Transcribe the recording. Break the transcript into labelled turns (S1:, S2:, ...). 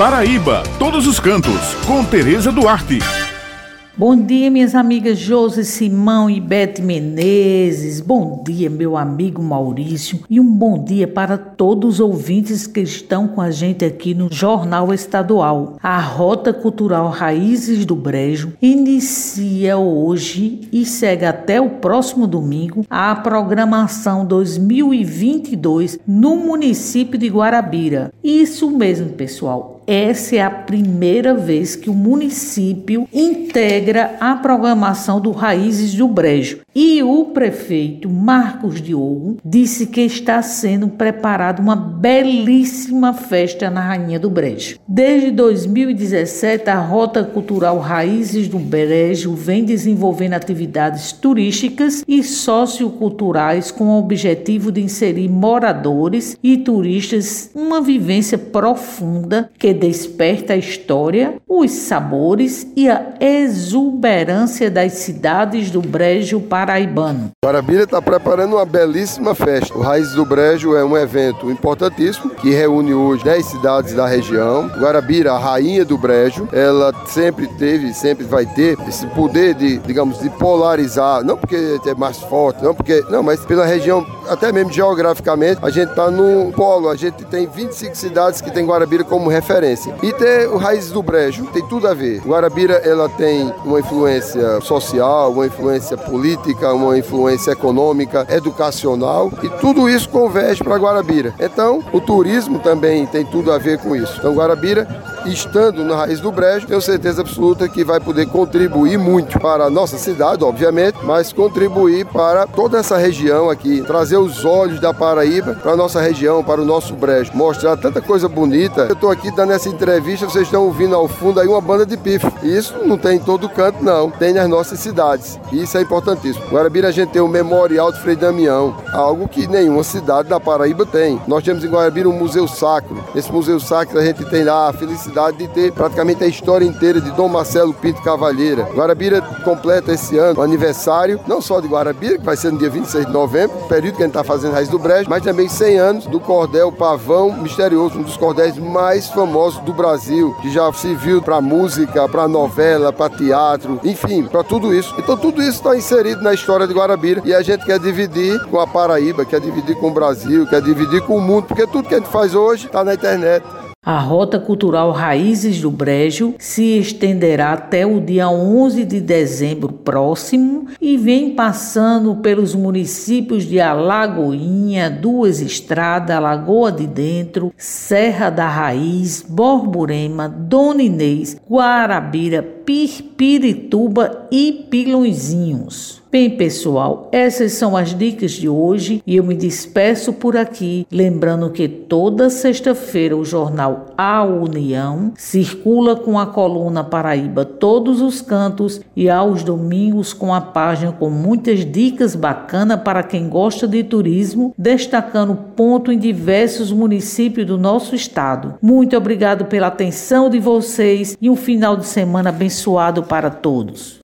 S1: Paraíba, todos os cantos, com Tereza Duarte.
S2: Bom dia, minhas amigas Josi Simão e Bete Menezes. Bom dia, meu amigo Maurício. E um bom dia para todos os ouvintes que estão com a gente aqui no Jornal Estadual. A Rota Cultural Raízes do Brejo inicia hoje e segue até o próximo domingo a programação 2022 no município de Guarabira. Isso mesmo, pessoal essa é a primeira vez que o município integra a programação do Raízes do Brejo. E o prefeito Marcos Diogo disse que está sendo preparada uma belíssima festa na Rainha do Brejo. Desde 2017, a Rota Cultural Raízes do Brejo vem desenvolvendo atividades turísticas e socioculturais com o objetivo de inserir moradores e turistas uma vivência profunda que desperta a história, os sabores e a exuberância das cidades do Brejo paraibano.
S3: Guarabira está preparando uma belíssima festa. O Raiz do Brejo é um evento importantíssimo que reúne hoje 10 cidades da região. Guarabira, a rainha do Brejo, ela sempre teve, sempre vai ter esse poder de, digamos, de polarizar, não porque é mais forte, não porque, não, mas pela região, até mesmo geograficamente, a gente está no polo, a gente tem 25 cidades que tem Guarabira como referência. E ter o Raízes do Brejo tem tudo a ver. Guarabira ela tem uma influência social, uma influência política, uma influência econômica, educacional e tudo isso converge para Guarabira. Então, o turismo também tem tudo a ver com isso. Então, Guarabira estando na raiz do brejo, tenho certeza absoluta que vai poder contribuir muito para a nossa cidade, obviamente, mas contribuir para toda essa região aqui, trazer os olhos da Paraíba para a nossa região, para o nosso brejo, mostrar tanta coisa bonita. Eu estou aqui dando essa entrevista, vocês estão ouvindo ao fundo aí uma banda de pifo. Isso não tem em todo canto, não. Tem nas nossas cidades. Isso é importantíssimo. Guarabira a gente tem o Memorial de Frei Damião, algo que nenhuma cidade da Paraíba tem. Nós temos em Guarabira um Museu Sacro. Nesse Museu Sacro a gente tem lá a felicidade de ter praticamente a história inteira de Dom Marcelo Pinto Cavalheira. Guarabira completa esse ano o aniversário, não só de Guarabira, que vai ser no dia 26 de novembro, período que a gente está fazendo Raiz do Brejo, mas também 100 anos do cordel Pavão Misterioso, um dos cordéis mais famosos do Brasil, que já se viu para música, para novela, para teatro, enfim, para tudo isso. Então tudo isso está inserido na história de Guarabira e a gente quer dividir com a Paraíba, quer dividir com o Brasil, quer dividir com o mundo, porque tudo que a gente faz hoje está na internet.
S2: A Rota Cultural Raízes do Brejo se estenderá até o dia 11 de dezembro próximo e vem passando pelos municípios de Alagoinha, Duas Estradas, Lagoa de Dentro, Serra da Raiz, Borborema, Dona Inês, Guarabira, Pirpirituba e Pilõezinhos. Bem, pessoal, essas são as dicas de hoje e eu me despeço por aqui, lembrando que toda sexta-feira o jornal A União circula com a coluna Paraíba Todos os Cantos e aos domingos com a página com muitas dicas bacanas para quem gosta de turismo, destacando ponto em diversos municípios do nosso estado. Muito obrigado pela atenção de vocês e um final de semana abençoado para todos.